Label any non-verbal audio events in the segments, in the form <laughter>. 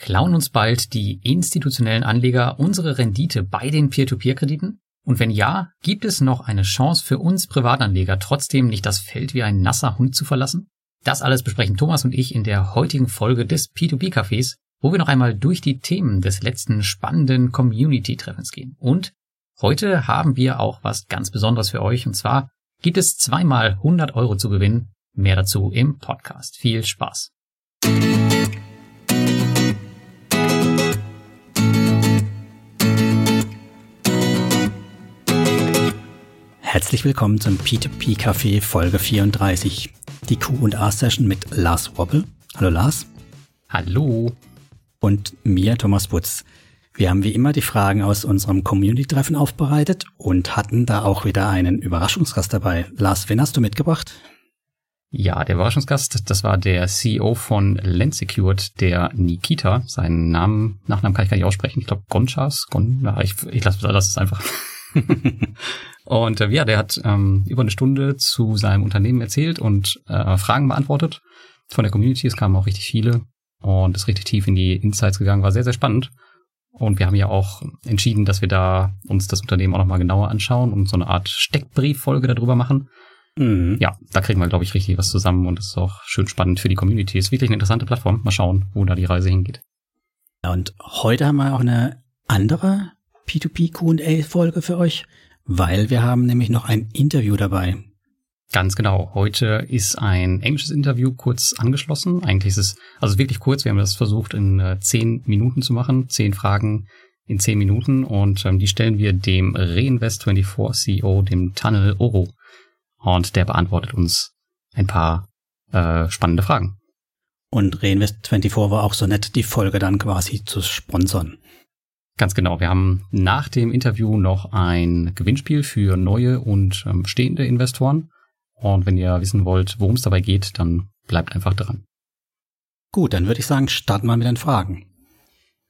Klauen uns bald die institutionellen Anleger unsere Rendite bei den Peer-to-Peer-Krediten? Und wenn ja, gibt es noch eine Chance für uns Privatanleger trotzdem nicht das Feld wie ein nasser Hund zu verlassen? Das alles besprechen Thomas und ich in der heutigen Folge des P2P-Cafés, wo wir noch einmal durch die Themen des letzten spannenden Community-Treffens gehen. Und heute haben wir auch was ganz Besonderes für euch, und zwar gibt es zweimal 100 Euro zu gewinnen. Mehr dazu im Podcast. Viel Spaß! Herzlich willkommen zum P2P Café Folge 34, die Q&A Session mit Lars Wobbel. Hallo Lars. Hallo. Und mir, Thomas Wutz. Wir haben wie immer die Fragen aus unserem Community-Treffen aufbereitet und hatten da auch wieder einen Überraschungsgast dabei. Lars, wen hast du mitgebracht? Ja, der Überraschungsgast, das war der CEO von Lensecured, der Nikita. Seinen Namen, Nachnamen kann ich gar nicht aussprechen. Ich glaube Gonchas. Gon, ich, ich lasse lass es einfach. <laughs> und äh, ja, der hat ähm, über eine Stunde zu seinem Unternehmen erzählt und äh, Fragen beantwortet von der Community. Es kamen auch richtig viele und ist richtig tief in die Insights gegangen. War sehr, sehr spannend. Und wir haben ja auch entschieden, dass wir da uns das Unternehmen auch nochmal genauer anschauen und so eine Art Steckbrieffolge darüber machen. Mhm. Ja, da kriegen wir, glaube ich, richtig was zusammen und es ist auch schön spannend für die Community. Ist wirklich eine interessante Plattform. Mal schauen, wo da die Reise hingeht. Und heute haben wir auch eine andere P2P Q&A Folge für euch, weil wir haben nämlich noch ein Interview dabei. Ganz genau. Heute ist ein englisches Interview kurz angeschlossen. Eigentlich ist es also wirklich kurz. Wir haben das versucht in äh, zehn Minuten zu machen. Zehn Fragen in zehn Minuten und ähm, die stellen wir dem Reinvest24 CEO, dem Tunnel Oro. Und der beantwortet uns ein paar äh, spannende Fragen. Und Reinvest24 war auch so nett, die Folge dann quasi zu sponsern. Ganz genau. Wir haben nach dem Interview noch ein Gewinnspiel für neue und ähm, stehende Investoren. Und wenn ihr wissen wollt, worum es dabei geht, dann bleibt einfach dran. Gut, dann würde ich sagen, starten wir mit den Fragen.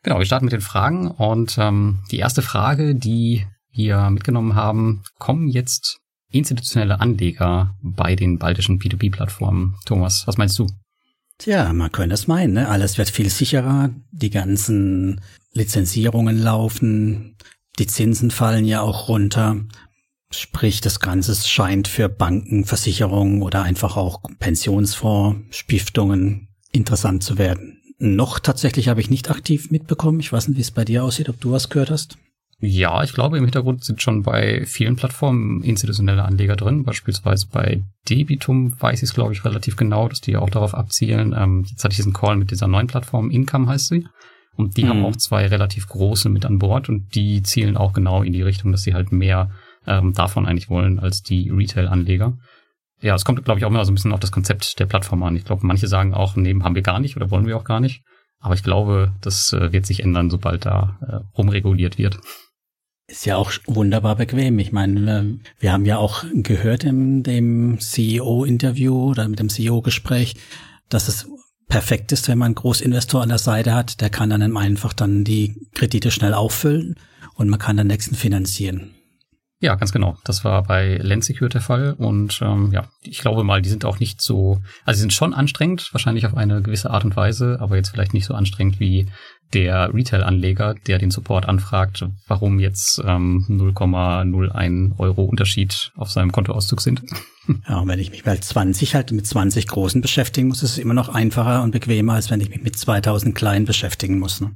Genau, wir starten mit den Fragen. Und ähm, die erste Frage, die wir mitgenommen haben, kommen jetzt institutionelle Anleger bei den baltischen P2P-Plattformen. Thomas, was meinst du? Tja, man könnte es meinen, ne? alles wird viel sicherer, die ganzen Lizenzierungen laufen, die Zinsen fallen ja auch runter. Sprich, das Ganze scheint für Banken, Versicherungen oder einfach auch Pensionsfonds, Stiftungen interessant zu werden. Noch tatsächlich habe ich nicht aktiv mitbekommen. Ich weiß nicht, wie es bei dir aussieht, ob du was gehört hast. Ja, ich glaube, im Hintergrund sind schon bei vielen Plattformen institutionelle Anleger drin. Beispielsweise bei Debitum weiß ich es, glaube ich, relativ genau, dass die auch darauf abzielen. Ähm, jetzt hatte ich diesen Call mit dieser neuen Plattform, Income heißt sie. Und die mhm. haben auch zwei relativ große mit an Bord und die zielen auch genau in die Richtung, dass sie halt mehr ähm, davon eigentlich wollen als die Retail-Anleger. Ja, es kommt, glaube ich, auch immer so ein bisschen auf das Konzept der Plattform an. Ich glaube, manche sagen auch, nee, haben wir gar nicht oder wollen wir auch gar nicht. Aber ich glaube, das äh, wird sich ändern, sobald da äh, rumreguliert wird. Ist ja auch wunderbar bequem. Ich meine, wir haben ja auch gehört in dem CEO-Interview oder mit dem CEO-Gespräch, dass es perfekt ist, wenn man einen Großinvestor an der Seite hat. Der kann dann einfach dann die Kredite schnell auffüllen und man kann den nächsten finanzieren. Ja, ganz genau. Das war bei Lensecure der Fall. Und ähm, ja, ich glaube mal, die sind auch nicht so, also sie sind schon anstrengend, wahrscheinlich auf eine gewisse Art und Weise, aber jetzt vielleicht nicht so anstrengend wie der Retail-Anleger, der den Support anfragt, warum jetzt ähm, 0,01 Euro Unterschied auf seinem Kontoauszug sind. <laughs> Ja, und wenn ich mich bei 20 halt mit 20 Großen beschäftigen muss, ist es immer noch einfacher und bequemer, als wenn ich mich mit 2000 Kleinen beschäftigen muss. Ne?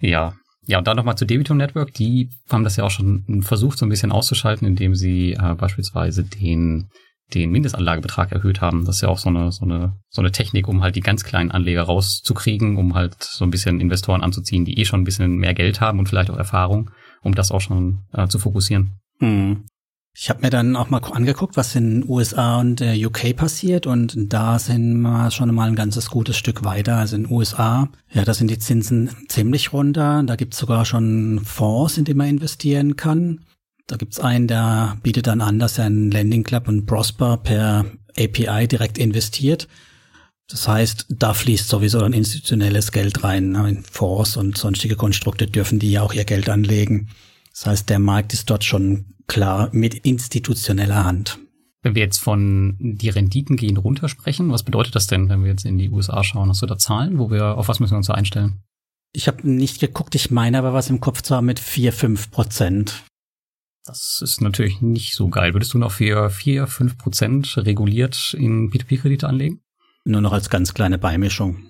Ja, ja, und dann nochmal zu Debitum Network. Die haben das ja auch schon versucht, so ein bisschen auszuschalten, indem sie äh, beispielsweise den den Mindestanlagebetrag erhöht haben. Das ist ja auch so eine, so eine, so eine Technik, um halt die ganz kleinen Anleger rauszukriegen, um halt so ein bisschen Investoren anzuziehen, die eh schon ein bisschen mehr Geld haben und vielleicht auch Erfahrung, um das auch schon äh, zu fokussieren. Hm. Ich habe mir dann auch mal angeguckt, was in USA und der UK passiert und da sind wir schon mal ein ganzes gutes Stück weiter. Also in USA, ja, da sind die Zinsen ziemlich runter. Da gibt's sogar schon Fonds, in die man investieren kann. Da gibt's einen, der bietet dann an, dass er in Landing Club und Prosper per API direkt investiert. Das heißt, da fließt sowieso ein institutionelles Geld rein. In Fonds und sonstige Konstrukte dürfen die ja auch ihr Geld anlegen. Das heißt, der Markt ist dort schon klar mit institutioneller Hand. Wenn wir jetzt von die Renditen gehen runter sprechen, was bedeutet das denn, wenn wir jetzt in die USA schauen? Hast du da Zahlen, wo wir, auf was müssen wir uns da einstellen? Ich habe nicht geguckt, ich meine aber was im Kopf haben mit 4, 5 Prozent. Das ist natürlich nicht so geil. Würdest du noch für 4, 5 Prozent reguliert in P2P-Kredite anlegen? Nur noch als ganz kleine Beimischung.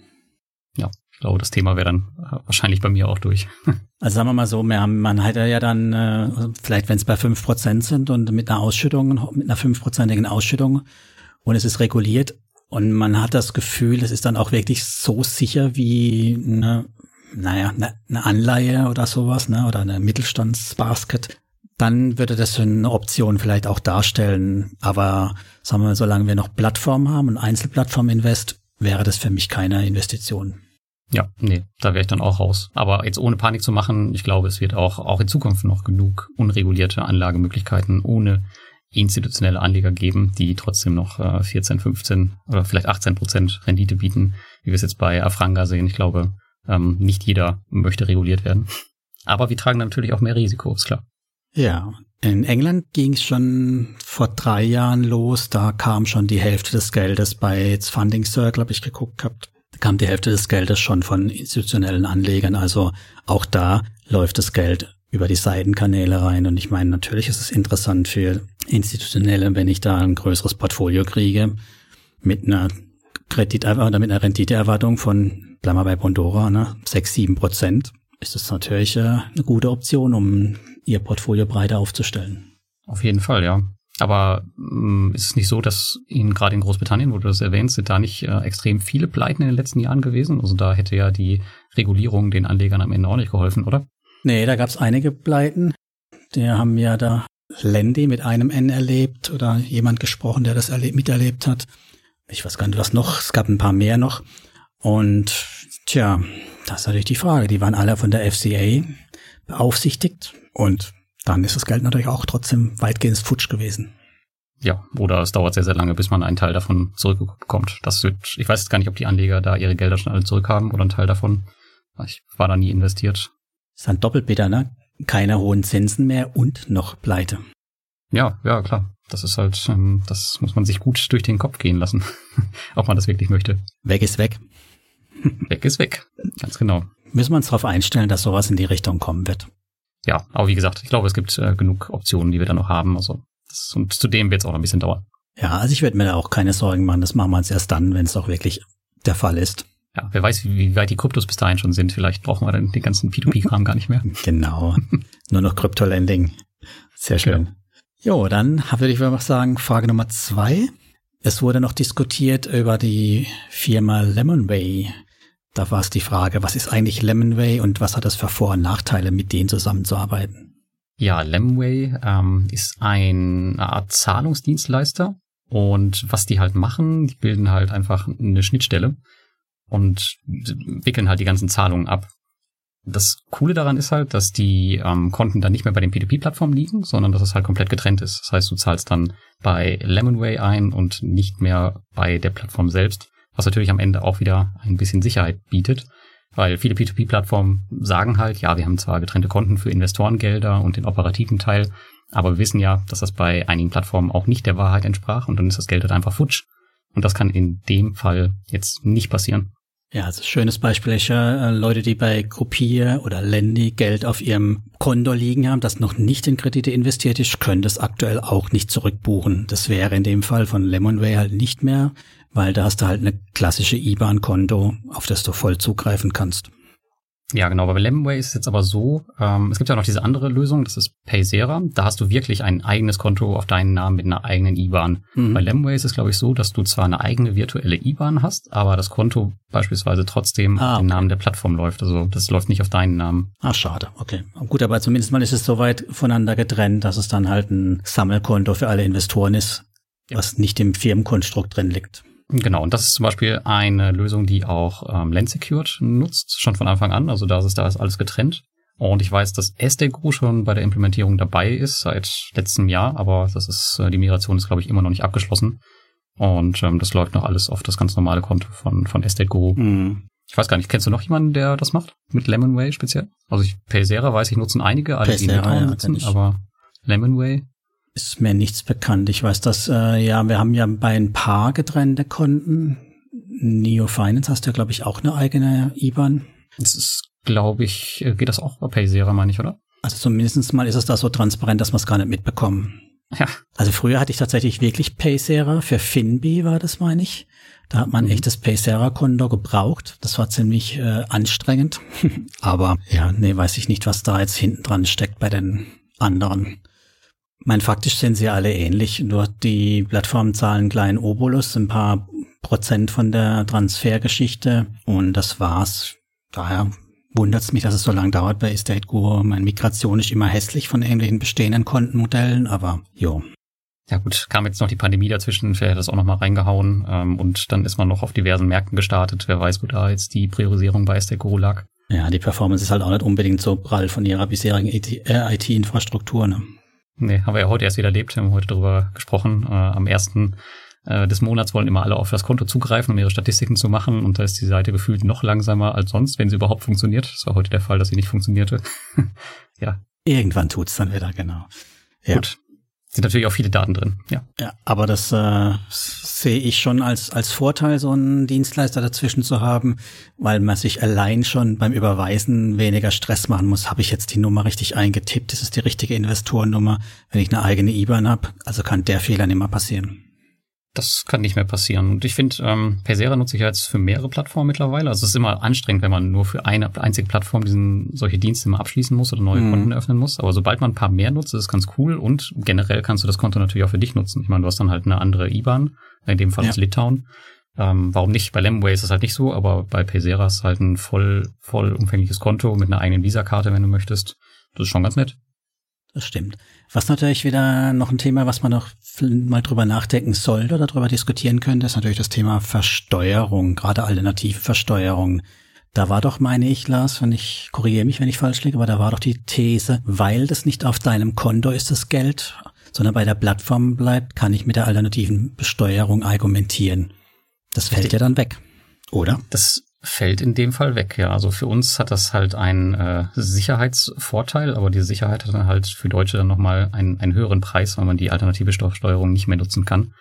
Ja, ich glaube, das Thema wäre dann wahrscheinlich bei mir auch durch. <laughs> Also sagen wir mal so, wir haben, man hätte ja dann, äh, vielleicht wenn es bei 5 Prozent sind und mit einer Ausschüttung, mit einer fünfprozentigen Ausschüttung und es ist reguliert und man hat das Gefühl, es ist dann auch wirklich so sicher wie eine, naja, eine, eine Anleihe oder sowas, ne, oder eine Mittelstandsbasket, dann würde das eine Option vielleicht auch darstellen. Aber sagen wir mal, solange wir noch Plattformen haben und Einzelplattform-Invest, wäre das für mich keine Investition. Ja, nee, da wäre ich dann auch raus. Aber jetzt ohne Panik zu machen, ich glaube, es wird auch, auch in Zukunft noch genug unregulierte Anlagemöglichkeiten ohne institutionelle Anleger geben, die trotzdem noch äh, 14, 15 oder vielleicht 18 Prozent Rendite bieten, wie wir es jetzt bei Afranga sehen. Ich glaube, ähm, nicht jeder möchte reguliert werden. Aber wir tragen natürlich auch mehr Risiko, ist klar. Ja, in England ging es schon vor drei Jahren los. Da kam schon die Hälfte des Geldes bei Funding Circle, habe ich geguckt gehabt kam die Hälfte des Geldes schon von institutionellen Anlegern. Also auch da läuft das Geld über die Seitenkanäle rein. Und ich meine, natürlich ist es interessant für Institutionelle, wenn ich da ein größeres Portfolio kriege mit einer Kredit oder mit einer Renditeerwartung von, bleiben wir bei Bondora, ne, sechs sieben Prozent, ist das natürlich äh, eine gute Option, um ihr Portfolio breiter aufzustellen. Auf jeden Fall, ja. Aber ähm, ist es nicht so, dass in, gerade in Großbritannien, wo du das erwähnst, sind da nicht äh, extrem viele Pleiten in den letzten Jahren gewesen? Also da hätte ja die Regulierung den Anlegern am Ende auch nicht geholfen, oder? Nee, da gab es einige Pleiten. Die haben ja da Landy mit einem N erlebt oder jemand gesprochen, der das erlebt, miterlebt hat. Ich weiß gar nicht, was noch. Es gab ein paar mehr noch. Und tja, das ist natürlich die Frage. Die waren alle von der FCA beaufsichtigt und dann ist das Geld natürlich auch trotzdem weitgehend futsch gewesen. Ja, oder es dauert sehr, sehr lange, bis man einen Teil davon zurückbekommt. Das wird, ich weiß jetzt gar nicht, ob die Anleger da ihre Gelder schon alle zurückhaben oder einen Teil davon. Ich war da nie investiert. ist dann doppelt bitter, ne? Keine hohen Zinsen mehr und noch Pleite. Ja, ja, klar. Das ist halt, ähm, das muss man sich gut durch den Kopf gehen lassen, <laughs> ob man das wirklich möchte. Weg ist weg. Weg ist weg. Ganz genau. Müssen wir uns darauf einstellen, dass sowas in die Richtung kommen wird ja, aber wie gesagt, ich glaube, es gibt äh, genug Optionen, die wir da noch haben. Also das, und zudem wird es auch noch ein bisschen dauern. Ja, also ich werde mir da auch keine Sorgen machen. Das machen wir uns erst dann, wenn es auch wirklich der Fall ist. Ja, wer weiß, wie, wie weit die Kryptos bis dahin schon sind. Vielleicht brauchen wir dann den ganzen P2P-Kram gar nicht mehr. <laughs> Genau. Nur noch Krypto-Lending. Sehr schön. Ja. Jo, dann würde ich mal sagen, Frage Nummer zwei. Es wurde noch diskutiert über die Firma Lemonway. Da war es die Frage, was ist eigentlich Lemonway und was hat das für Vor- und Nachteile, mit denen zusammenzuarbeiten? Ja, Lemonway ähm, ist ein, eine Art Zahlungsdienstleister und was die halt machen, die bilden halt einfach eine Schnittstelle und wickeln halt die ganzen Zahlungen ab. Das Coole daran ist halt, dass die ähm, Konten dann nicht mehr bei den P2P-Plattformen liegen, sondern dass es halt komplett getrennt ist. Das heißt, du zahlst dann bei Lemonway ein und nicht mehr bei der Plattform selbst was natürlich am Ende auch wieder ein bisschen Sicherheit bietet, weil viele P2P-Plattformen sagen halt, ja, wir haben zwar getrennte Konten für Investorengelder und den operativen Teil, aber wir wissen ja, dass das bei einigen Plattformen auch nicht der Wahrheit entsprach und dann ist das Geld halt einfach futsch. Und das kann in dem Fall jetzt nicht passieren. Ja, also schönes Beispiel ist ja äh, Leute, die bei Gruppier oder Lendi Geld auf ihrem Konto liegen haben, das noch nicht in Kredite investiert ist, können das aktuell auch nicht zurückbuchen. Das wäre in dem Fall von Lemonway halt nicht mehr weil da hast du halt eine klassische IBAN-Konto, auf das du voll zugreifen kannst. Ja, genau. Bei Lemonway ist es jetzt aber so, ähm, es gibt ja noch diese andere Lösung, das ist Paysera. Da hast du wirklich ein eigenes Konto auf deinen Namen mit einer eigenen IBAN. Mhm. Bei Lemonway ist es, glaube ich, so, dass du zwar eine eigene virtuelle IBAN hast, aber das Konto beispielsweise trotzdem ah, auf den. Namen der Plattform läuft. Also das läuft nicht auf deinen Namen. Ah, schade. Okay. Gut, aber zumindest mal ist es so weit voneinander getrennt, dass es dann halt ein Sammelkonto für alle Investoren ist, ja. was nicht im Firmenkonstrukt drin liegt. Genau, und das ist zum Beispiel eine Lösung, die auch ähm, Land nutzt, schon von Anfang an. Also da ist, da ist alles getrennt. Und ich weiß, dass SDGO schon bei der Implementierung dabei ist seit letztem Jahr, aber das ist, äh, die Migration ist, glaube ich, immer noch nicht abgeschlossen. Und ähm, das läuft noch alles auf das ganz normale Konto von, von SDGO. Mhm. Ich weiß gar nicht, kennst du noch jemanden, der das macht? Mit Lemonway speziell? Also ich, Paysera weiß ich, nutzen einige, alle die ja, nutzen, aber Lemonway ist mir nichts bekannt. Ich weiß, dass, äh, ja, wir haben ja bei ein paar getrennte Konten. Neo Finance hast du ja, glaube ich, auch eine eigene IBAN. Das ist glaube ich, äh, geht das auch bei Paysera, meine ich, oder? Also zumindest mal ist es da so transparent, dass wir es gar nicht mitbekommen. Ja. Also früher hatte ich tatsächlich wirklich Paysera. Für Finbi war das, meine ich. Da hat man ein mhm. echtes Paysera-Konto gebraucht. Das war ziemlich äh, anstrengend. <laughs> Aber ja, nee, weiß ich nicht, was da jetzt hinten dran steckt bei den anderen. Mein faktisch sind sie alle ähnlich, nur die Plattformen zahlen kleinen Obolus, ein paar Prozent von der Transfergeschichte und das war's. Daher wundert es mich, dass es so lange dauert bei Estate Guru. Meine Migration ist immer hässlich von irgendwelchen bestehenden Kontenmodellen, aber jo. Ja gut, kam jetzt noch die Pandemie dazwischen, vielleicht hat das auch noch mal reingehauen ähm, und dann ist man noch auf diversen Märkten gestartet. Wer weiß, wo da jetzt die Priorisierung bei Estate Guru lag. Ja, die Performance ist halt auch nicht unbedingt so prall von ihrer bisherigen IT-Infrastruktur. Äh, ne? Nee, haben wir ja heute erst wieder erlebt, wir haben heute darüber gesprochen. Äh, am ersten äh, des Monats wollen immer alle auf das Konto zugreifen, um ihre Statistiken zu machen. Und da ist die Seite gefühlt noch langsamer als sonst, wenn sie überhaupt funktioniert. Das war heute der Fall, dass sie nicht funktionierte. <laughs> ja. Irgendwann tut's dann wieder, genau. Ja. Gut. Sind natürlich auch viele Daten drin, ja. Ja, aber das äh, sehe ich schon als, als Vorteil, so einen Dienstleister dazwischen zu haben, weil man sich allein schon beim Überweisen weniger Stress machen muss. Habe ich jetzt die Nummer richtig eingetippt? Ist es die richtige Investorennummer? Wenn ich eine eigene IBAN habe, also kann der Fehler nicht mehr passieren. Das kann nicht mehr passieren. Und ich finde, ähm, Persera nutze ich jetzt für mehrere Plattformen mittlerweile. Also es ist immer anstrengend, wenn man nur für eine einzige Plattform diesen solche Dienste immer abschließen muss oder neue mhm. Konten eröffnen muss. Aber sobald man ein paar mehr nutzt, ist es ganz cool. Und generell kannst du das Konto natürlich auch für dich nutzen. Ich meine, du hast dann halt eine andere IBAN, in dem Fall ja. ist Litauen. Ähm, warum nicht? Bei Lemway ist es halt nicht so, aber bei Paysera ist halt ein voll, voll umfängliches Konto mit einer eigenen Visa-Karte, wenn du möchtest. Das ist schon ganz nett. Das stimmt. Was natürlich wieder noch ein Thema, was man noch mal drüber nachdenken sollte oder drüber diskutieren könnte, ist natürlich das Thema Versteuerung, gerade alternative Versteuerung. Da war doch, meine ich, Lars, wenn ich korrigiere mich, wenn ich falsch liege, aber da war doch die These, weil das nicht auf deinem Konto ist, das Geld, sondern bei der Plattform bleibt, kann ich mit der alternativen Besteuerung argumentieren. Das fällt ja dann weg, oder? Das fällt in dem Fall weg, ja. Also für uns hat das halt einen äh, Sicherheitsvorteil, aber die Sicherheit hat dann halt für Deutsche dann nochmal einen, einen höheren Preis, weil man die alternative Steuerung nicht mehr nutzen kann.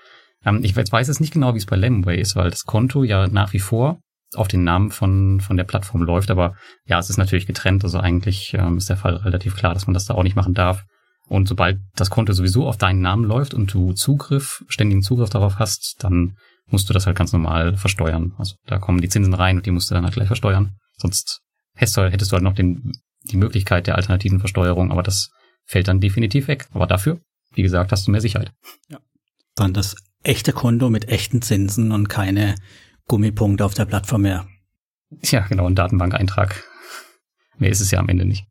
Ähm, ich weiß jetzt nicht genau, wie es bei Lemway ist, weil das Konto ja nach wie vor auf den Namen von, von der Plattform läuft, aber ja, es ist natürlich getrennt, also eigentlich ähm, ist der Fall relativ klar, dass man das da auch nicht machen darf. Und sobald das Konto sowieso auf deinen Namen läuft und du Zugriff, ständigen Zugriff darauf hast, dann musst du das halt ganz normal versteuern. Also da kommen die Zinsen rein und die musst du dann halt gleich versteuern. Sonst hättest du, hättest du halt noch den, die Möglichkeit der alternativen Versteuerung, aber das fällt dann definitiv weg. Aber dafür, wie gesagt, hast du mehr Sicherheit. Ja. Dann das echte Konto mit echten Zinsen und keine Gummipunkte auf der Plattform mehr. Ja, genau, ein Datenbankeintrag. <laughs> Mehr ist es ja am Ende nicht.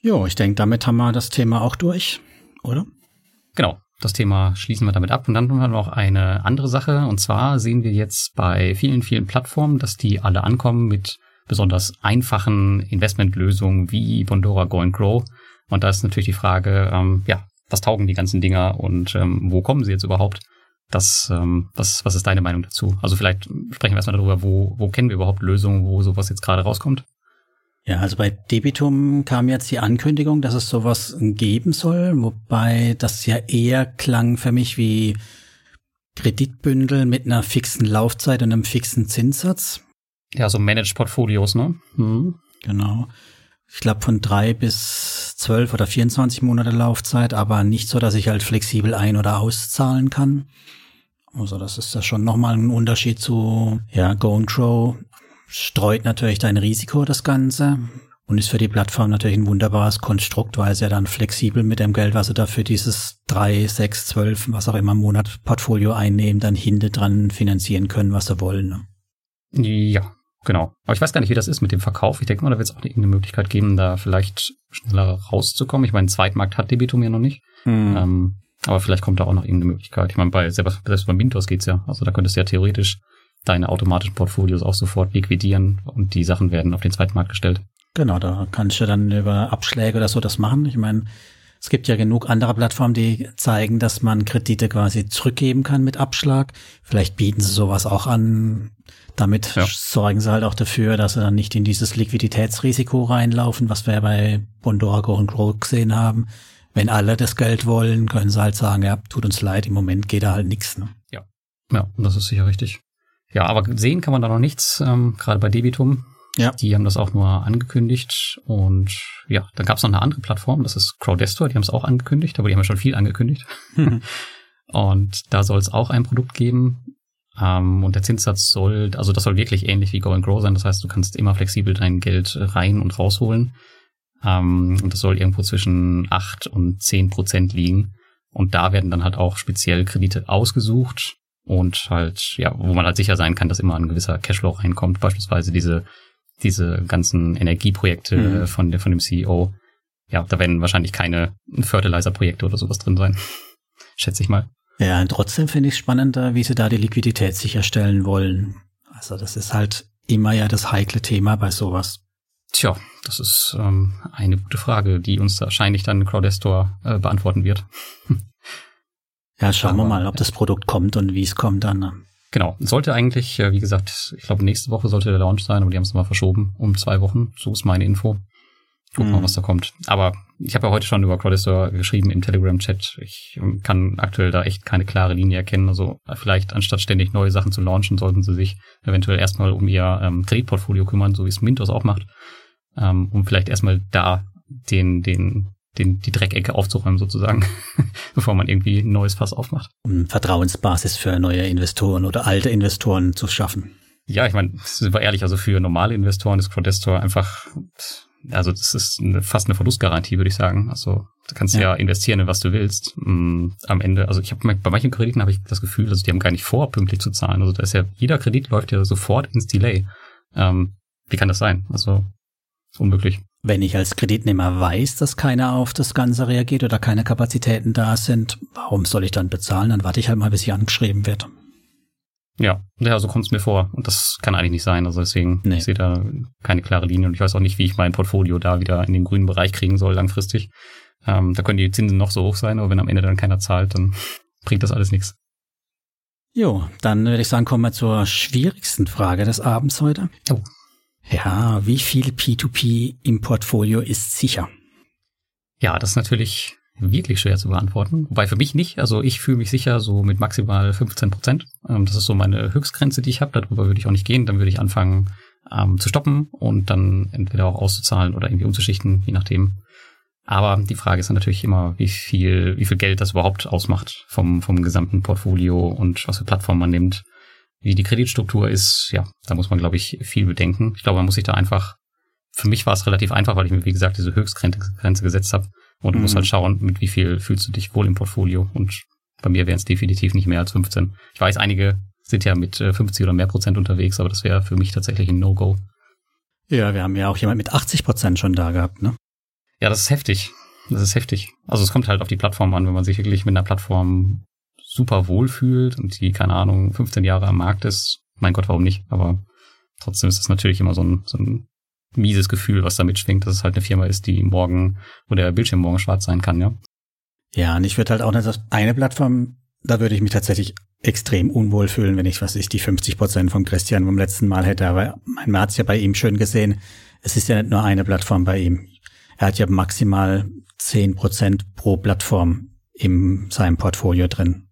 Jo, ich denke, damit haben wir das Thema auch durch, oder? Genau. Das Thema schließen wir damit ab. Und dann haben wir noch eine andere Sache. Und zwar sehen wir jetzt bei vielen, vielen Plattformen, dass die alle ankommen mit besonders einfachen Investmentlösungen wie Bondora Go and Grow. Und da ist natürlich die Frage, ähm, ja, was taugen die ganzen Dinger und ähm, wo kommen sie jetzt überhaupt? Das, ähm, was, was ist deine Meinung dazu? Also vielleicht sprechen wir erstmal darüber, wo, wo kennen wir überhaupt Lösungen, wo sowas jetzt gerade rauskommt? Ja, also bei Debitum kam jetzt die Ankündigung, dass es sowas geben soll, wobei das ja eher klang für mich wie Kreditbündel mit einer fixen Laufzeit und einem fixen Zinssatz. Ja, so Managed Portfolios, ne? Mhm. Genau. Ich glaube von drei bis zwölf oder 24 Monate Laufzeit, aber nicht so, dass ich halt flexibel ein- oder auszahlen kann. Also das ist ja schon nochmal ein Unterschied zu ja, Go and Grow streut natürlich dein Risiko, das Ganze. Und ist für die Plattform natürlich ein wunderbares Konstrukt, weil sie ja dann flexibel mit dem Geld, was sie dafür dieses drei, sechs, zwölf, was auch immer Monat Portfolio einnehmen, dann hinter dran finanzieren können, was sie wollen. Ne? Ja, genau. Aber ich weiß gar nicht, wie das ist mit dem Verkauf. Ich denke mal, da wird es auch eine Möglichkeit geben, da vielleicht schneller rauszukommen. Ich meine, Zweitmarkt hat Debitum ja noch nicht. Hm. Ähm, aber vielleicht kommt da auch noch irgendeine Möglichkeit. Ich meine, bei, selbst, selbst bei Mintos geht's ja. Also da könntest du ja theoretisch deine automatischen Portfolios auch sofort liquidieren und die Sachen werden auf den zweiten Markt gestellt. Genau, da kannst du dann über Abschläge oder so das machen. Ich meine, es gibt ja genug andere Plattformen, die zeigen, dass man Kredite quasi zurückgeben kann mit Abschlag. Vielleicht bieten sie sowas auch an. Damit ja. sorgen sie halt auch dafür, dass sie dann nicht in dieses Liquiditätsrisiko reinlaufen, was wir ja bei Bondorgo und Grow gesehen haben. Wenn alle das Geld wollen, können sie halt sagen, ja, tut uns leid, im Moment geht da halt nichts. Ne? Ja, ja, das ist sicher richtig. Ja, aber sehen kann man da noch nichts, ähm, gerade bei Debitum. Ja. Die haben das auch nur angekündigt. Und ja, dann gab es noch eine andere Plattform, das ist Crowdestor, die haben es auch angekündigt, aber die haben ja schon viel angekündigt. <laughs> Und da soll es auch ein Produkt geben. Ähm, und der Zinssatz soll, also das soll wirklich ähnlich wie Go and Grow sein. Das heißt, du kannst immer flexibel dein Geld rein und rausholen. Ähm, und das soll irgendwo zwischen acht und zehn Prozent liegen. Und da werden dann halt auch speziell Kredite ausgesucht und halt, ja, wo man halt sicher sein kann, dass immer ein gewisser Cashflow reinkommt. Beispielsweise diese, diese ganzen Energieprojekte mhm. von, von dem CEO. Ja, da werden wahrscheinlich keine Fertilizer-Projekte oder sowas drin sein. <laughs> Schätze ich mal. Ja, und trotzdem finde ich spannender, wie sie da die Liquidität sicherstellen wollen. Also das ist halt immer ja das heikle Thema bei sowas. Tja, das ist ähm, eine gute Frage, die uns wahrscheinlich dann Crowdestor äh, beantworten wird. <laughs> ja, schauen Aber, wir mal, ob das Produkt kommt und wie es kommt dann. Ne? Genau, sollte eigentlich, äh, wie gesagt, ich glaube nächste Woche sollte der Launch sein, aber die haben es mal verschoben um zwei Wochen. So ist meine Info. Gucken wir mal, mhm. was da kommt. Aber ich habe ja heute schon über Crowdestor geschrieben im Telegram-Chat. Ich kann aktuell da echt keine klare Linie erkennen. Also vielleicht anstatt ständig neue Sachen zu launchen, sollten sie sich eventuell erstmal um ihr ähm, Kreditportfolio kümmern, so wie es Mintos auch macht ähm, um vielleicht erstmal da den, den, den, die Dreckecke aufzuräumen sozusagen, <laughs> bevor man irgendwie ein neues Fass aufmacht. Um Vertrauensbasis für neue Investoren oder alte Investoren zu schaffen. Ja, ich meine, sind wir ehrlich, also für normale Investoren ist Crowdestor einfach, also das ist eine, fast eine Verlustgarantie, würde ich sagen. Also du kannst ja, ja investieren in was du willst. Um, am Ende, also ich habe bei manchen Krediten habe ich das Gefühl, also die haben gar nicht vor, pünktlich zu zahlen. Also da ist ja, jeder Kredit läuft ja sofort ins Delay. Ähm, wie kann das sein? Also unmöglich. Wenn ich als Kreditnehmer weiß, dass keiner auf das Ganze reagiert oder keine Kapazitäten da sind, warum soll ich dann bezahlen? Dann warte ich halt mal, bis ich angeschrieben wird. Ja, ja, so kommt es mir vor. Und das kann eigentlich nicht sein. Also deswegen, nee. ich sehe da keine klare Linie und ich weiß auch nicht, wie ich mein Portfolio da wieder in den grünen Bereich kriegen soll langfristig. Ähm, da können die Zinsen noch so hoch sein, aber wenn am Ende dann keiner zahlt, dann <laughs> bringt das alles nichts. Jo, dann würde ich sagen, kommen wir zur schwierigsten Frage des Abends heute. Oh. Ja, wie viel P2P im Portfolio ist sicher? Ja, das ist natürlich wirklich schwer zu beantworten. Wobei für mich nicht. Also ich fühle mich sicher so mit maximal 15 Prozent. Ähm, das ist so meine Höchstgrenze, die ich habe. Darüber würde ich auch nicht gehen. Dann würde ich anfangen ähm, zu stoppen und dann entweder auch auszuzahlen oder irgendwie umzuschichten, je nachdem. Aber die Frage ist dann natürlich immer, wie viel, wie viel Geld das überhaupt ausmacht vom, vom gesamten Portfolio und was für Plattformen man nimmt wie die Kreditstruktur ist, ja, da muss man, glaube ich, viel bedenken. Ich glaube, man muss sich da einfach, für mich war es relativ einfach, weil ich mir, wie gesagt, diese Höchstgrenze gesetzt habe. Und du mhm. musst halt schauen, mit wie viel fühlst du dich wohl im Portfolio. Und bei mir wären es definitiv nicht mehr als 15. Ich weiß, einige sind ja mit 50 äh, oder mehr Prozent unterwegs, aber das wäre für mich tatsächlich ein No-Go. Ja, wir haben ja auch jemand mit 80 Prozent schon da gehabt, ne? Ja, das ist heftig. Das ist heftig. Also es kommt halt auf die Plattform an, wenn man sich wirklich mit einer Plattform super wohl fühlt und die, keine Ahnung, 15 Jahre am Markt ist, mein Gott, warum nicht? Aber trotzdem ist es natürlich immer so ein, so ein mieses Gefühl, was da mitschwingt, dass es halt eine Firma ist, die morgen, wo der Bildschirm morgen schwarz sein kann, ja. Ja, und ich würde halt auch nicht, eine Plattform, da würde ich mich tatsächlich extrem unwohl fühlen, wenn ich, was ich, die 50 Prozent vom Christian vom letzten Mal hätte. Aber man hat es ja bei ihm schön gesehen. Es ist ja nicht nur eine Plattform bei ihm. Er hat ja maximal 10 Prozent pro Plattform in seinem Portfolio drin.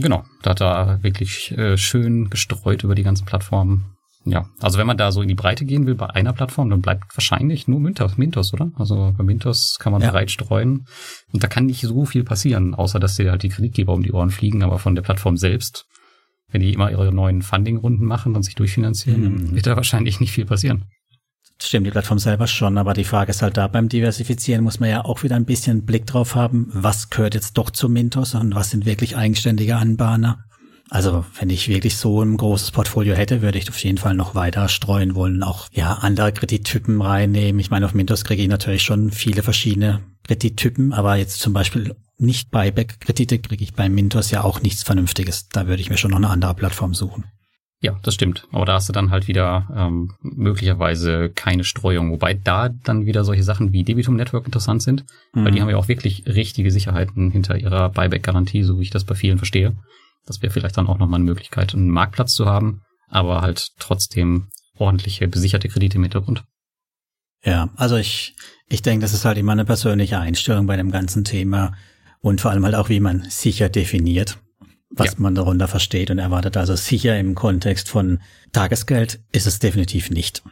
Genau. Da hat er wirklich äh, schön gestreut über die ganzen Plattformen. Ja, also wenn man da so in die Breite gehen will bei einer Plattform, dann bleibt wahrscheinlich nur Mintos, Mintos oder? Also bei Mintos kann man ja. breit streuen und da kann nicht so viel passieren, außer dass dir halt die Kreditgeber um die Ohren fliegen, aber von der Plattform selbst, wenn die immer ihre neuen Funding-Runden machen und sich durchfinanzieren, mhm. wird da wahrscheinlich nicht viel passieren. Stimmt, die Plattform selber schon, aber die Frage ist halt da, beim Diversifizieren muss man ja auch wieder ein bisschen Blick drauf haben, was gehört jetzt doch zu Mintos und was sind wirklich eigenständige Anbahner. Also wenn ich wirklich so ein großes Portfolio hätte, würde ich auf jeden Fall noch weiter streuen wollen, auch ja andere Kredittypen reinnehmen. Ich meine, auf Mintos kriege ich natürlich schon viele verschiedene Kredittypen, aber jetzt zum Beispiel nicht Buyback-Kredite kriege ich bei Mintos ja auch nichts Vernünftiges. Da würde ich mir schon noch eine andere Plattform suchen. Ja, das stimmt. Aber da hast du dann halt wieder ähm, möglicherweise keine Streuung. Wobei da dann wieder solche Sachen wie Debitum Network interessant sind, mhm. weil die mhm. haben ja auch wirklich richtige Sicherheiten hinter ihrer Buyback-Garantie, so wie ich das bei vielen verstehe. Das wäre vielleicht dann auch nochmal eine Möglichkeit, einen Marktplatz zu haben, aber halt trotzdem ordentliche, besicherte Kredite im Hintergrund. Ja, also ich, ich denke, das ist halt immer eine persönliche Einstellung bei dem ganzen Thema und vor allem halt auch, wie man sicher definiert was ja. man darunter versteht und erwartet. Also sicher im Kontext von Tagesgeld ist es definitiv nicht.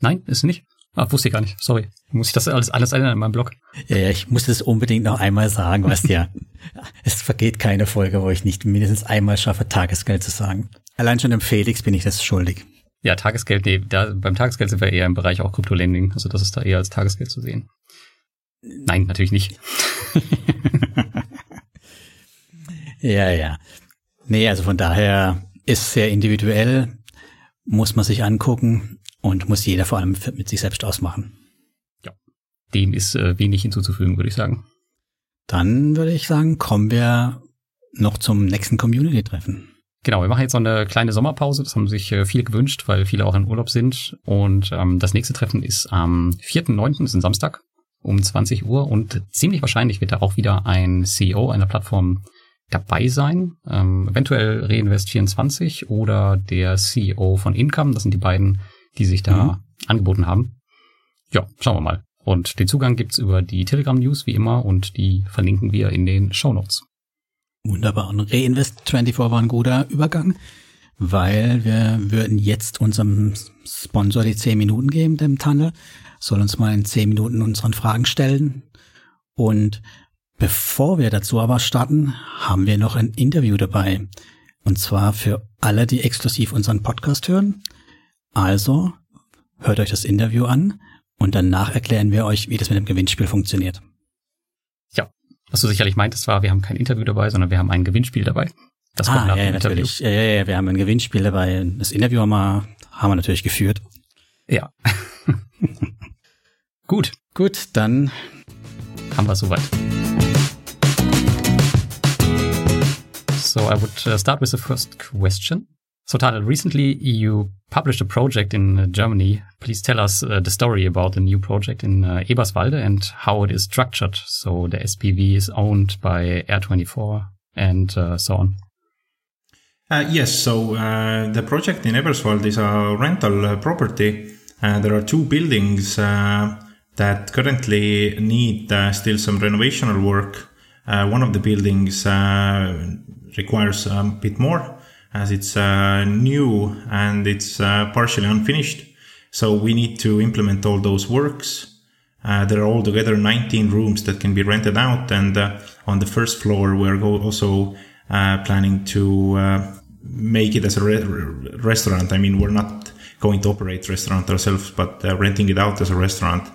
Nein, ist nicht. Ah, wusste ich gar nicht. Sorry. Muss ich das alles, alles ändern in meinem Blog? Ja, ja, ich muss das unbedingt noch einmal sagen, weißt ja. <laughs> es vergeht keine Folge, wo ich nicht mindestens einmal schaffe, Tagesgeld zu sagen. Allein schon dem Felix bin ich das schuldig. Ja, Tagesgeld, nee, da, beim Tagesgeld sind wir eher im Bereich auch Kryptolending. Also das ist da eher als Tagesgeld zu sehen. Nein, natürlich nicht. <laughs> ja, ja. Nee, also von daher ist sehr individuell, muss man sich angucken und muss jeder vor allem mit sich selbst ausmachen. Ja, dem ist äh, wenig hinzuzufügen, würde ich sagen. Dann würde ich sagen, kommen wir noch zum nächsten Community-Treffen. Genau, wir machen jetzt so eine kleine Sommerpause. Das haben sich äh, viele gewünscht, weil viele auch in Urlaub sind. Und ähm, das nächste Treffen ist am 4.9., ist ein Samstag um 20 Uhr. Und ziemlich wahrscheinlich wird da auch wieder ein CEO einer Plattform dabei sein. Ähm, eventuell Reinvest24 oder der CEO von Income. Das sind die beiden, die sich da mhm. angeboten haben. Ja, schauen wir mal. Und den Zugang gibt's über die Telegram-News wie immer und die verlinken wir in den Show Notes. Wunderbar. Und Reinvest24 war ein guter Übergang, weil wir würden jetzt unserem Sponsor die 10 Minuten geben, dem Tunnel. Soll uns mal in 10 Minuten unseren Fragen stellen. Und bevor wir dazu aber starten, haben wir noch ein Interview dabei. Und zwar für alle, die exklusiv unseren Podcast hören. Also hört euch das Interview an und danach erklären wir euch, wie das mit dem Gewinnspiel funktioniert. Was du sicherlich meintest war, wir haben kein Interview dabei, sondern wir haben ein Gewinnspiel dabei. Das ah, kommt nach ja, dem natürlich. Ja, ja, ja, wir haben ein Gewinnspiel dabei. Das Interview haben wir, haben wir natürlich geführt. Ja. <laughs> Gut. Gut, dann haben wir soweit. So I would uh, start with the first question. So, Tadel, recently you published a project in uh, Germany. Please tell us uh, the story about the new project in uh, Eberswalde and how it is structured. So, the SPV is owned by Air24 and uh, so on. Uh, yes, so uh, the project in Eberswalde is a rental property. there are two buildings that currently need still some renovational work. one of the buildings requires a bit more as it's uh, new and it's uh, partially unfinished. So we need to implement all those works. Uh, there are altogether 19 rooms that can be rented out. And uh, on the first floor, we're also uh, planning to uh, make it as a re- restaurant. I mean, we're not going to operate restaurant ourselves, but renting it out as a restaurant.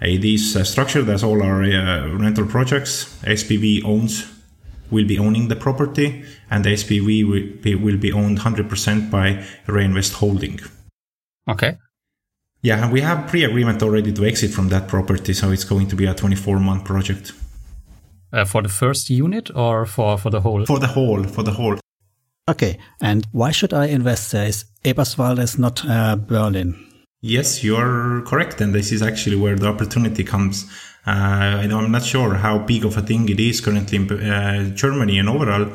it is structured as all our rental projects. SPV owns will be owning the property and the SPV will be, will be owned 100% by Reinvest Holding. Okay. Yeah, we have pre-agreement already to exit from that property, so it's going to be a 24-month project. Uh, for the first unit or for, for the whole? For the whole, for the whole. Okay, and why should I invest there? Is Eberswalde is not uh, Berlin? Yes, you're correct, and this is actually where the opportunity comes. Uh, I know I'm not sure how big of a thing it is currently in uh, Germany and overall,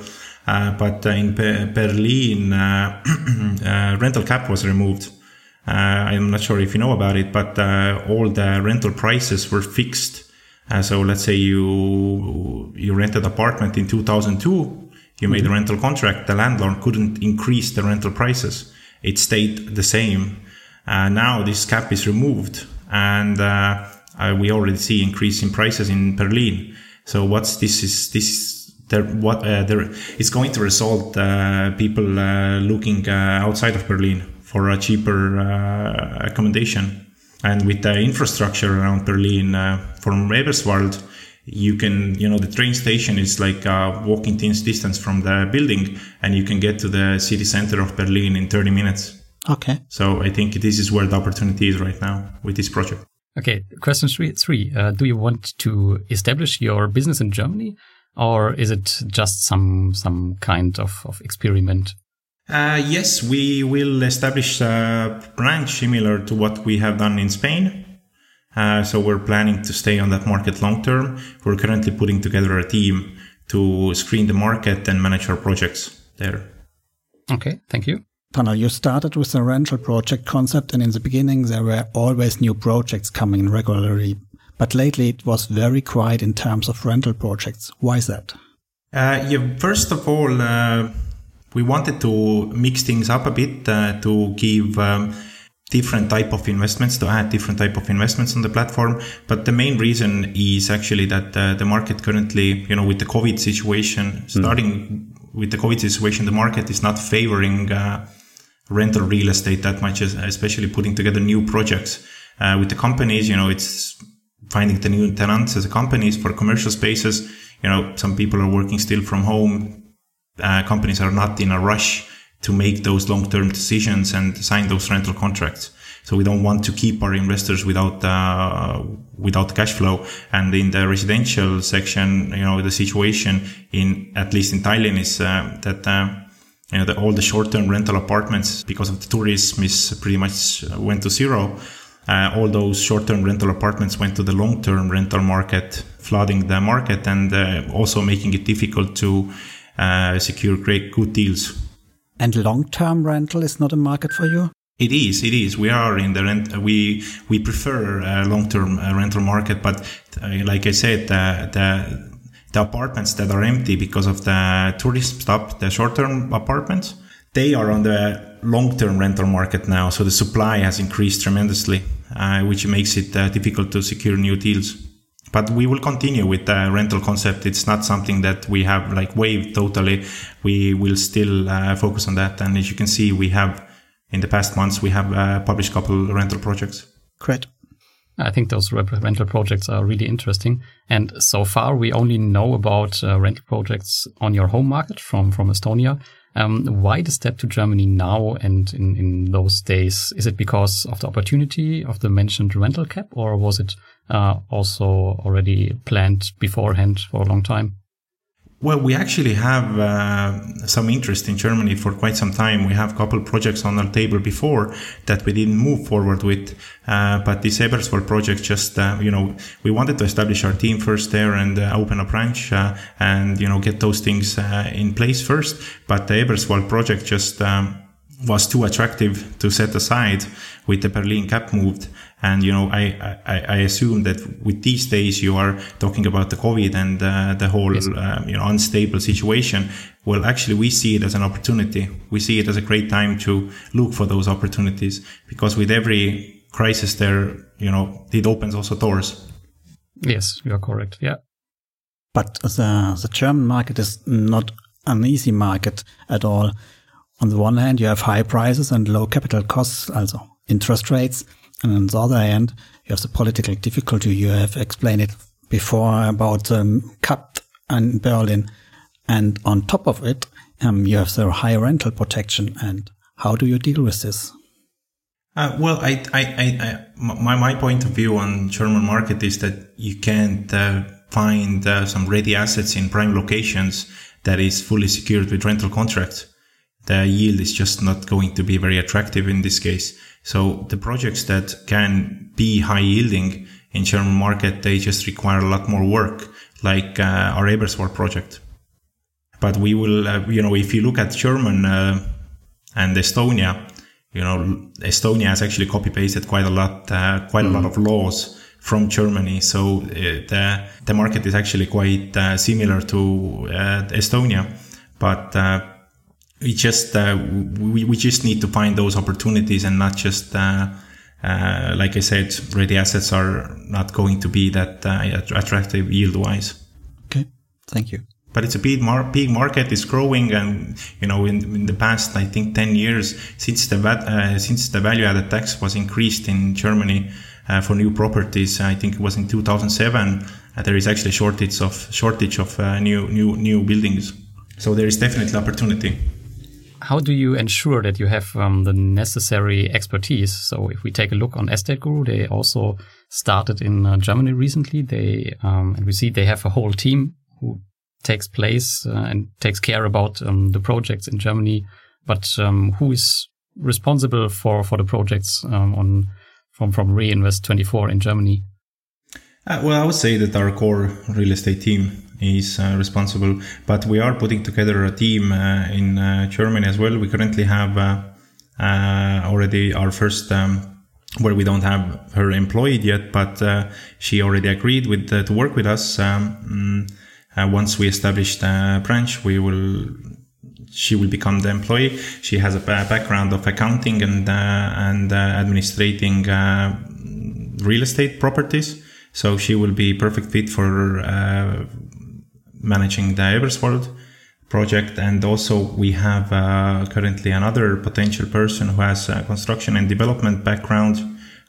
uh, but in Berlin, <clears throat> rental cap was removed. I'm not sure if you know about it, but all the rental prices were fixed. so let's say you you rented apartment in 2002, you mm-hmm. made a rental contract. The landlord couldn't increase the rental prices; it stayed the same. Uh, now this cap is removed, and uh, uh, we already see increase in prices in Berlin. So what's this is this there what uh, there it's going to result uh, people uh, looking uh, outside of Berlin for a cheaper uh, accommodation. And with the infrastructure around Berlin from Eberswald, you can you know the train station is like a walking distance from the building, and you can get to the city center of Berlin in 30 minutes. Okay. So I think this is where the opportunity is right now with this project. Okay, question three. three uh, do you want to establish your business in Germany, or is it just some some kind of, of experiment? Uh, yes, we will establish a branch similar to what we have done in Spain. Uh, so we're planning to stay on that market long term. We're currently putting together a team to screen the market and manage our projects there. Okay, thank you. Tunnel, you started with the rental project concept, and in the beginning, there were always new projects coming in regularly. But lately, it was very quiet in terms of rental projects. Why is that? Uh, yeah, first of all, uh, we wanted to mix things up a bit uh, to give um, different type of investments to add different type of investments on the platform but the main reason is actually that uh, the market currently you know with the covid situation hmm. starting mm. with the covid situation the market is not favoring uh, rental real estate that much especially putting together new projects uh, with the companies you know it's finding the new tenants as companies for commercial spaces you know some people are working still from home uh, companies are not in a rush to make those long-term decisions and sign those rental contracts. So we don't want to keep our investors without uh, without cash flow. And in the residential section, you know, the situation in at least in Thailand is uh, that. Uh, you know, the, all the short-term rental apartments because of the tourism is pretty much uh, went to zero. Uh, all those short-term rental apartments went to the long-term rental market, flooding the market and uh, also making it difficult to secure great good deals and long-term rental is not a market for you? It is. It is. We are in the rent. We we prefer a long-term uh, rental market, but uh, like I said, the, the the apartments that are empty because of the tourist stop, the short-term apartments, they are on the long-term rental market now. So the supply has increased tremendously, uh, which makes it uh, difficult to secure new deals but we will continue with the rental concept. It's not something that we have like waived totally. We will still uh, focus on that. And as you can see, we have in the past months, we have uh, published a couple rental projects. Great. I think those rental projects are really interesting. And so far, we only know about uh, rental projects on your home market from, from Estonia. Um, why the step to Germany now and in, in those days? Is it because of the opportunity of the mentioned rental cap or was it uh, also already planned beforehand for a long time? Well, we actually have uh, some interest in Germany for quite some time. We have a couple projects on our table before that we didn't move forward with. Uh, but this Eberswald project just, uh, you know, we wanted to establish our team first there and uh, open a branch uh, and, you know, get those things uh, in place first. But the Eberswald project just um, was too attractive to set aside with the Berlin cap moved. And, you know, I, I, I assume that with these days you are talking about the COVID and uh, the whole, yes. uh, you know, unstable situation. Well, actually, we see it as an opportunity. We see it as a great time to look for those opportunities because with every crisis there, you know, it opens also doors. Yes, you are correct. Yeah. But the, the German market is not an easy market at all. On the one hand, you have high prices and low capital costs, also interest rates. And on the other hand, you have the political difficulty. You have explained it before about um, cut in Berlin. And on top of it, um, you have the high rental protection. And how do you deal with this? Uh, well, I, I, I, my, my point of view on German market is that you can't uh, find uh, some ready assets in prime locations that is fully secured with rental contracts. The yield is just not going to be very attractive in this case. So the projects that can be high yielding in German market, they just require a lot more work, like uh, our Eberswald project. But we will, uh, you know, if you look at German uh, and Estonia, you know, Estonia has actually copy pasted quite a lot, uh, quite mm-hmm. a lot of laws from Germany. So uh, the the market is actually quite uh, similar to Estonia, but we just uh, we, we just need to find those opportunities and not just uh, uh, like I said, ready assets are not going to be that uh, attractive yield wise. Okay, thank you. But it's a big, mar- big market. It's growing, and you know, in, in the past, I think ten years since the uh, since the value added tax was increased in Germany uh, for new properties, I think it was in 2007. there is actually shortage of shortage of new new new buildings. So there is definitely opportunity how do you ensure that you have um, the necessary expertise? So if we take a look on Estate Guru, they also started in uh, Germany recently. They um, and we see they have a whole team who takes place uh, and takes care about um, the projects in Germany. But um, who is responsible for for the projects um, on from from Reinvest 24 in Germany? Uh, well, I would say that our core real estate team is uh, responsible. But we are putting together a team uh, in uh, Germany as well. We currently have already our first. Um, where we don't have her employed yet, but she already agreed with to work with us. Um, mm, once we establish the branch, we will she will become the employee. She has a background of accounting and uh, and uh, administrating uh, real estate properties, so she will be perfect fit for uh, managing the Eversworld project. And also, we have uh, currently another potential person who has a construction and development background,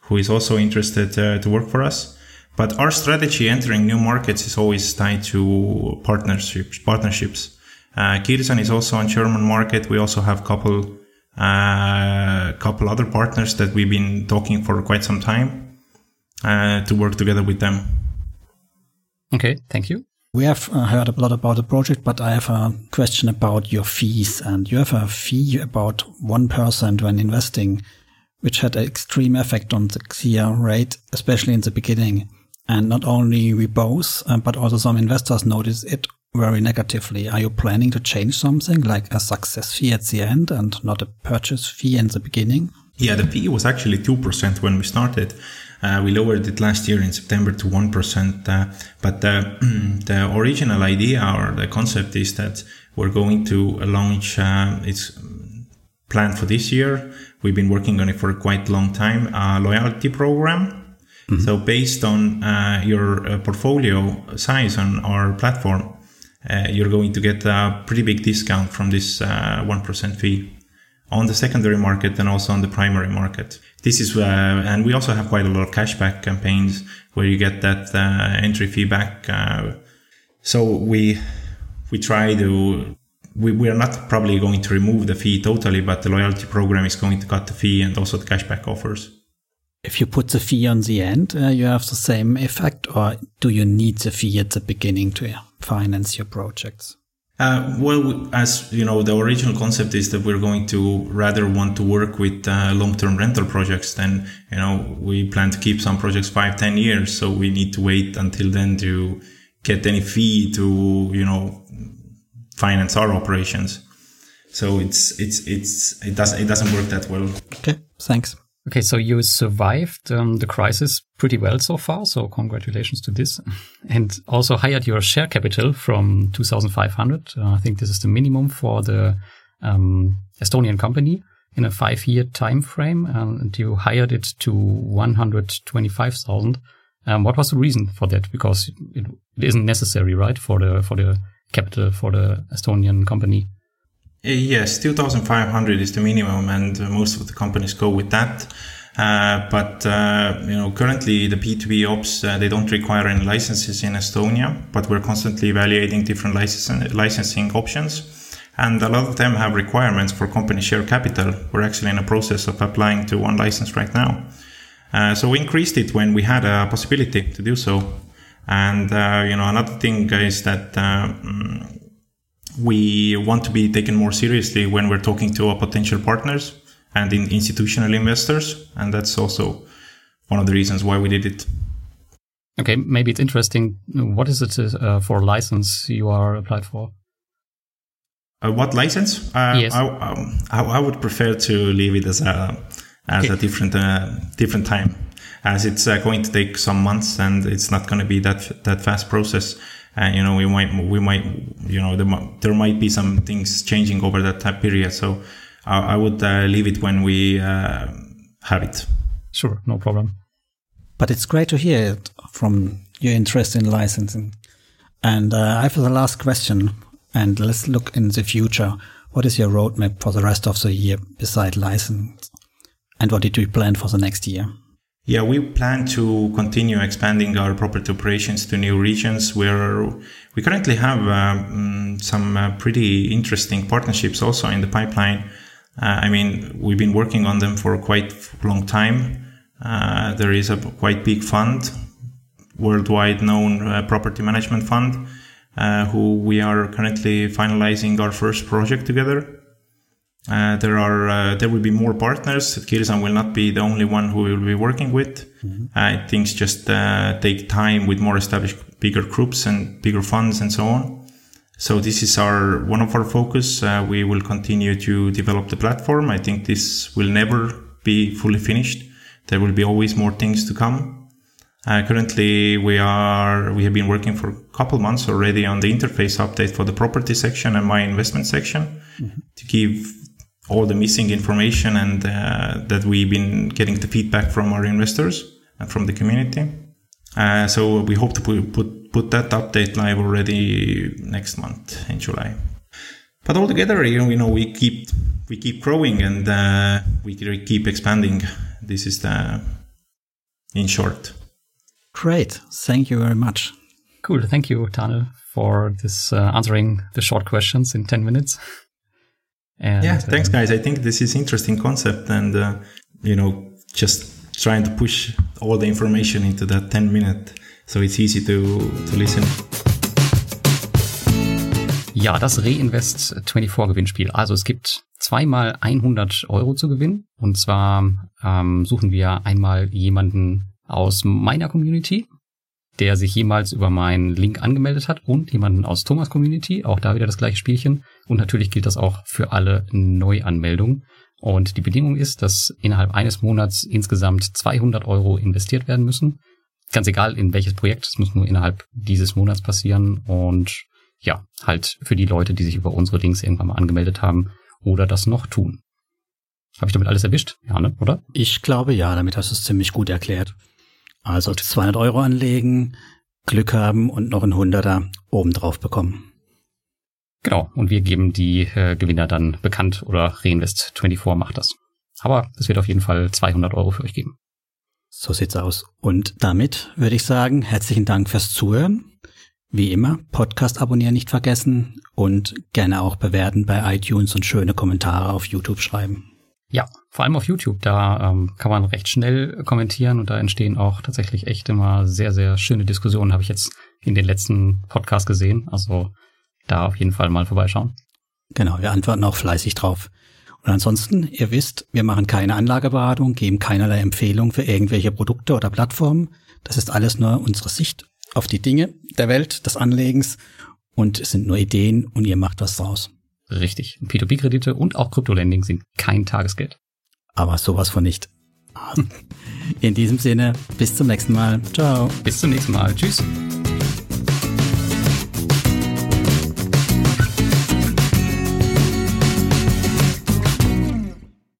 who is also interested to work for us. But our strategy entering new markets is always tied to partnerships. Partnerships. Uh, Kirsan is also on German market. We also have couple uh, couple other partners that we've been talking for quite some time uh, to work together with them. Okay, thank you. We have uh, heard a lot about the project, but I have a question about your fees. And you have a fee about 1% when investing, which had an extreme effect on the clear rate, especially in the beginning. And not only we both, uh, but also some investors noticed it very negatively. Are you planning to change something like a success fee at the end and not a purchase fee in the beginning? Yeah, the fee was actually 2% when we started. Uh, we lowered it last year in September to 1%. Uh, but the, <clears throat> the original idea or the concept is that we're going to launch, uh, it's planned for this year. We've been working on it for quite a long time, a loyalty program. Mm-hmm. So based on uh, your uh, portfolio size on our platform, uh, you're going to get a pretty big discount from this uh, 1% fee on the secondary market and also on the primary market. This is, uh, and we also have quite a lot of cashback campaigns where you get that uh, entry fee back. Uh, so we, we try to, we, we are not probably going to remove the fee totally, but the loyalty program is going to cut the fee and also the cashback offers. If you put the fee on the end, uh, you have the same effect, or do you need the fee at the beginning to finance your projects? Uh, well, as you know, the original concept is that we're going to rather want to work with uh, long-term rental projects. Then, you know, we plan to keep some projects five, ten years, so we need to wait until then to get any fee to, you know, finance our operations. So it's it's it's it does it doesn't work that well. Okay, thanks. Okay, so you survived um, the crisis pretty well so far. So congratulations to this. And also hired your share capital from 2,500. Uh, I think this is the minimum for the um, Estonian company in a five-year time frame, and you hired it to 125,000. Um, what was the reason for that? Because it, it isn't necessary, right, for the for the capital for the Estonian company. Uh, yes, 2,500 is the minimum, and uh, most of the companies go with that. Uh, but uh, you know, currently the B2B ops uh, they don't require any licenses in Estonia, but we're constantly evaluating different license, licensing options, and a lot of them have requirements for company share capital. We're actually in a process of applying to one license right now. Uh, so we increased it when we had a possibility to do so. And you know, another thing is that mm, we want to be taken more seriously when we're talking to our potential partners and in institutional investors. And that's also one of the reasons why we did it. Okay, maybe it's interesting. What is it uh, for license you are applied for? Uh, what license? Uh, yes. I, um, I, I, would prefer to leave it as a as okay. a different uh, different time, as it's uh, going to take some months and it's not going to be that that fast process and you know we might we might you know there, there might be some things changing over that time period. So i, I would uh, leave it when we uh, have it. Sure no problem. But it's great to hear it from your interest in licensing. And uh, i have the last question and let's look in the future. What is your roadmap for the rest of the year beside license? And what did you plan for the next year yeah, we plan to continue expanding our property operations to new regions where we currently have um, some uh, pretty interesting partnerships also in the pipeline. Uh, I mean, we've been working on them for quite a long time. Uh, there is a quite big fund, worldwide known uh, property management fund, uh, who we are currently finalizing our first project together. Uh, there are uh, there will be more partners. Kirsan will not be the only one who we will be working with. Mm-hmm. Uh, things just uh, take time with more established, bigger groups and bigger funds and so on. So this is our one of our focus. Uh, we will continue to develop the platform. I think this will never be fully finished. There will be always more things to come. Uh, currently, we are we have been working for a couple months already on the interface update for the property section and my investment section mm-hmm. to give all the missing information and uh, that we've been getting the feedback from our investors and from the community. Uh, so we hope to put, put put that update live already next month in July. But altogether, you know, you know we keep we keep growing and uh, we keep expanding. This is the in short. Great. Thank you very much. Cool. Thank you, Tane, for this uh, answering the short questions in 10 minutes. And, yeah, thanks, guys. I think this is interesting concept and, uh, you know, just trying to push all the information into that 10 minute so it's easy to, to listen. Ja, das Reinvest 24 Gewinnspiel. Also es gibt zweimal 100 Euro zu gewinnen. Und zwar ähm, suchen wir einmal jemanden aus meiner Community, der sich jemals über meinen Link angemeldet hat und jemanden aus Thomas Community, auch da wieder das gleiche Spielchen. Und natürlich gilt das auch für alle Neuanmeldungen. Und die Bedingung ist, dass innerhalb eines Monats insgesamt 200 Euro investiert werden müssen. Ganz egal in welches Projekt, es muss nur innerhalb dieses Monats passieren. Und ja, halt für die Leute, die sich über unsere Links irgendwann mal angemeldet haben oder das noch tun. Habe ich damit alles erwischt? Ja, ne? oder? Ich glaube ja, damit hast du es ziemlich gut erklärt. Also 200 Euro anlegen, Glück haben und noch ein Hunderter obendrauf bekommen. Genau, und wir geben die äh, Gewinner dann bekannt oder Reinvest24 macht das. Aber es wird auf jeden Fall 200 Euro für euch geben. So sieht's aus. Und damit würde ich sagen, herzlichen Dank fürs Zuhören. Wie immer, Podcast abonnieren nicht vergessen und gerne auch bewerten bei iTunes und schöne Kommentare auf YouTube schreiben. Ja, vor allem auf YouTube, da ähm, kann man recht schnell kommentieren und da entstehen auch tatsächlich echt immer sehr, sehr schöne Diskussionen, habe ich jetzt in den letzten Podcasts gesehen. Also da auf jeden Fall mal vorbeischauen. Genau, wir antworten auch fleißig drauf. Und ansonsten, ihr wisst, wir machen keine Anlageberatung, geben keinerlei Empfehlung für irgendwelche Produkte oder Plattformen. Das ist alles nur unsere Sicht auf die Dinge der Welt, des Anlegens und es sind nur Ideen und ihr macht was draus. Richtig. P2P-Kredite und auch Kryptolending sind kein Tagesgeld. Aber sowas von nicht. <laughs> In diesem Sinne, bis zum nächsten Mal. Ciao. Bis zum nächsten Mal. Tschüss.